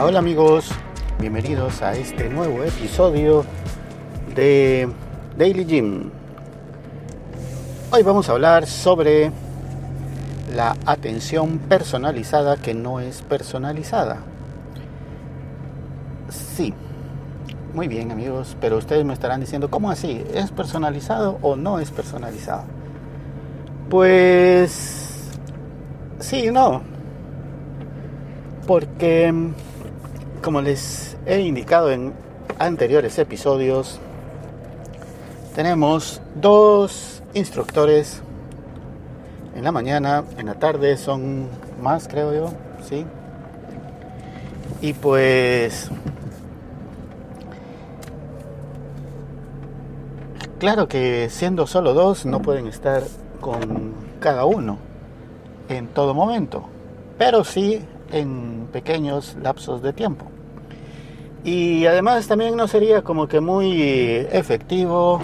Hola, amigos, bienvenidos a este nuevo episodio de Daily Gym. Hoy vamos a hablar sobre la atención personalizada que no es personalizada. Sí, muy bien amigos, pero ustedes me estarán diciendo, ¿cómo así? ¿Es personalizado o no es personalizado? Pues sí, no. Porque, como les he indicado en anteriores episodios, tenemos dos instructores en la mañana, en la tarde son más, creo yo, ¿sí? Y pues... Claro que siendo solo dos no pueden estar con cada uno en todo momento, pero sí en pequeños lapsos de tiempo. Y además también no sería como que muy efectivo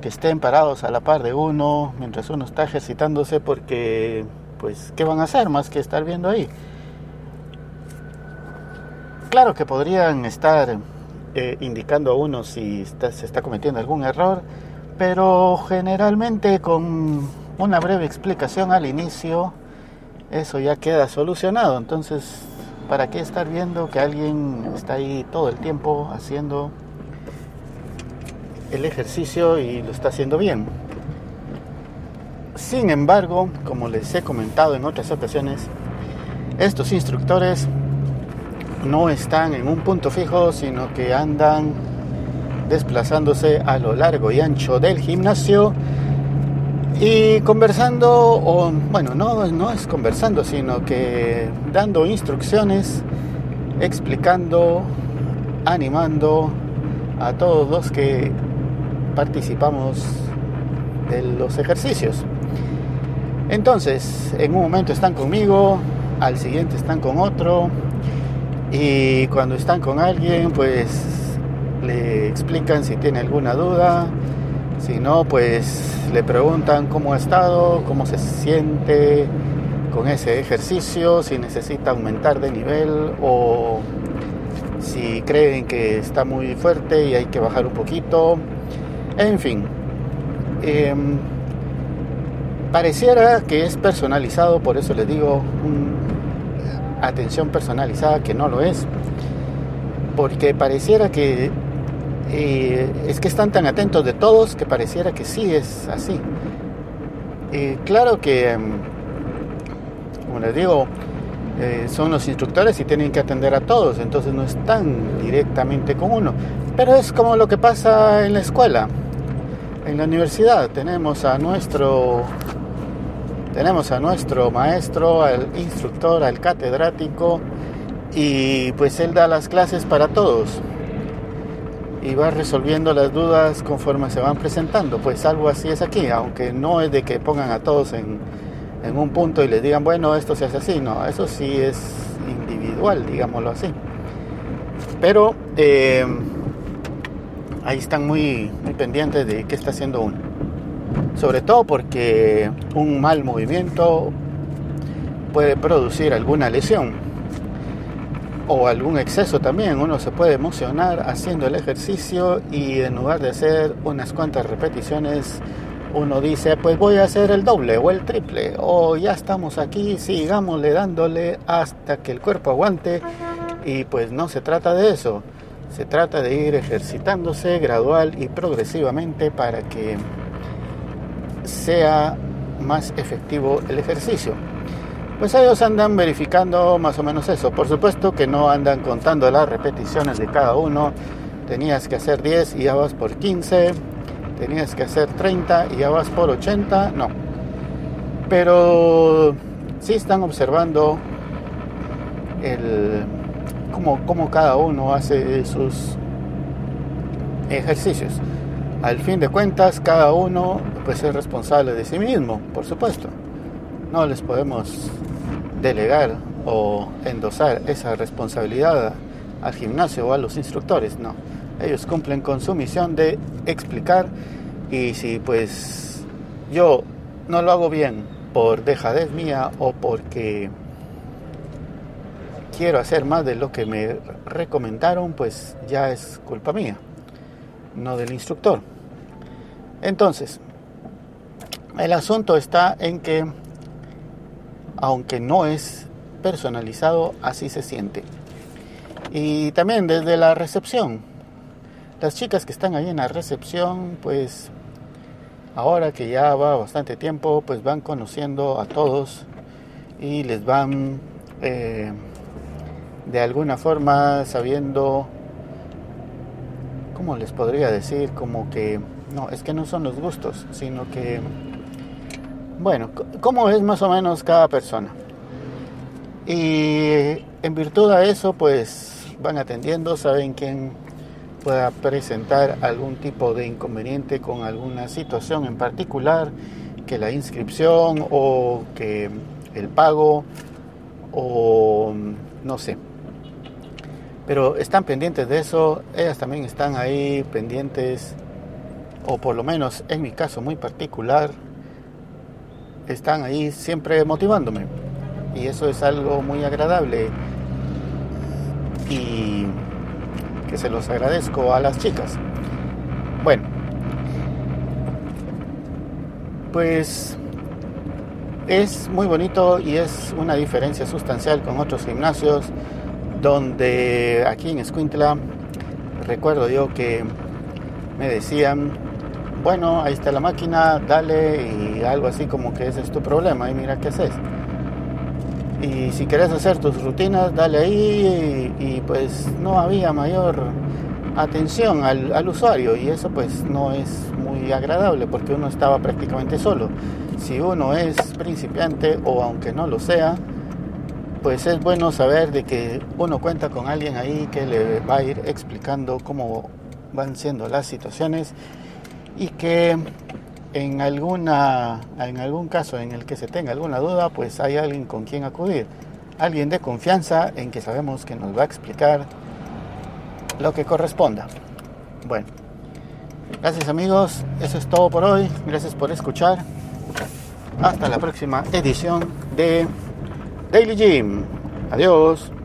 que estén parados a la par de uno mientras uno está ejercitándose porque pues qué van a hacer más que estar viendo ahí claro que podrían estar eh, indicando a uno si se está cometiendo algún error pero generalmente con una breve explicación al inicio eso ya queda solucionado entonces para qué estar viendo que alguien está ahí todo el tiempo haciendo el ejercicio y lo está haciendo bien. Sin embargo, como les he comentado en otras ocasiones, estos instructores no están en un punto fijo, sino que andan desplazándose a lo largo y ancho del gimnasio y conversando, o bueno, no, no es conversando, sino que dando instrucciones, explicando, animando a todos los que participamos de los ejercicios. Entonces, en un momento están conmigo, al siguiente están con otro, y cuando están con alguien, pues le explican si tiene alguna duda, si no, pues le preguntan cómo ha estado, cómo se siente con ese ejercicio, si necesita aumentar de nivel o si creen que está muy fuerte y hay que bajar un poquito. En fin, em, pareciera que es personalizado, por eso les digo atención personalizada que no lo es, porque pareciera que eh, es que están tan atentos de todos que pareciera que sí es así. Eh, claro que, em, como les digo, eh, son los instructores y tienen que atender a todos, entonces no están directamente con uno. Pero es como lo que pasa en la escuela en la universidad tenemos a nuestro tenemos a nuestro maestro, al instructor, al catedrático y pues él da las clases para todos y va resolviendo las dudas conforme se van presentando. Pues algo así es aquí, aunque no es de que pongan a todos en, en un punto y les digan, bueno, esto se hace así, no, eso sí es individual, digámoslo así. Pero eh, ahí están muy, muy pendientes de qué está haciendo uno. Sobre todo porque un mal movimiento puede producir alguna lesión o algún exceso también. Uno se puede emocionar haciendo el ejercicio y en lugar de hacer unas cuantas repeticiones, uno dice, pues voy a hacer el doble o el triple, o ya estamos aquí, sigámosle dándole hasta que el cuerpo aguante. Y pues no se trata de eso. Se trata de ir ejercitándose gradual y progresivamente para que sea más efectivo el ejercicio. Pues ellos andan verificando más o menos eso. Por supuesto que no andan contando las repeticiones de cada uno. Tenías que hacer 10 y ya vas por 15. Tenías que hacer 30 y ya vas por 80. No. Pero sí están observando el, cómo, cada uno hace sus ejercicios. Al fin de cuentas, cada uno pues, es responsable de sí mismo, por supuesto. No les podemos delegar o endosar esa responsabilidad al gimnasio o a los instructores, no. Ellos cumplen con su misión de explicar y si pues yo no lo hago bien por dejadez mía o porque quiero hacer más de lo que me recomendaron, pues ya es culpa mía, no del instructor. Entonces, el asunto está en que, aunque no es personalizado, así se siente. Y también desde la recepción. Las chicas que están ahí en la recepción, pues ahora que ya va bastante tiempo, pues van conociendo a todos y les van eh, de alguna forma sabiendo, ¿cómo les podría decir? Como que, no, es que no son los gustos, sino que, bueno, ¿cómo es más o menos cada persona? Y en virtud a eso, pues van atendiendo, saben quién pueda presentar algún tipo de inconveniente con alguna situación en particular, que la inscripción o que el pago o no sé. Pero están pendientes de eso, ellas también están ahí pendientes, o por lo menos en mi caso muy particular, están ahí siempre motivándome. Y eso es algo muy agradable. Y que se los agradezco a las chicas. Bueno, pues es muy bonito y es una diferencia sustancial con otros gimnasios donde aquí en Escuintla recuerdo yo que me decían bueno ahí está la máquina dale y algo así como que ese es tu problema y mira qué haces y si querés hacer tus rutinas, dale ahí y, pues no había mayor atención al, al, usuario y eso pues no es muy agradable porque uno estaba prácticamente solo. Si uno es principiante o aunque no lo sea, pues es bueno saber de que uno cuenta con alguien ahí que le va a ir explicando cómo van siendo las situaciones y que en, alguna, en algún caso en el que se tenga alguna duda, pues hay alguien con quien acudir. Alguien de confianza en que sabemos que nos va a explicar lo que corresponda. Bueno, gracias amigos, eso es todo por hoy. Gracias por escuchar. Hasta la próxima edición de Daily Gym. Adiós.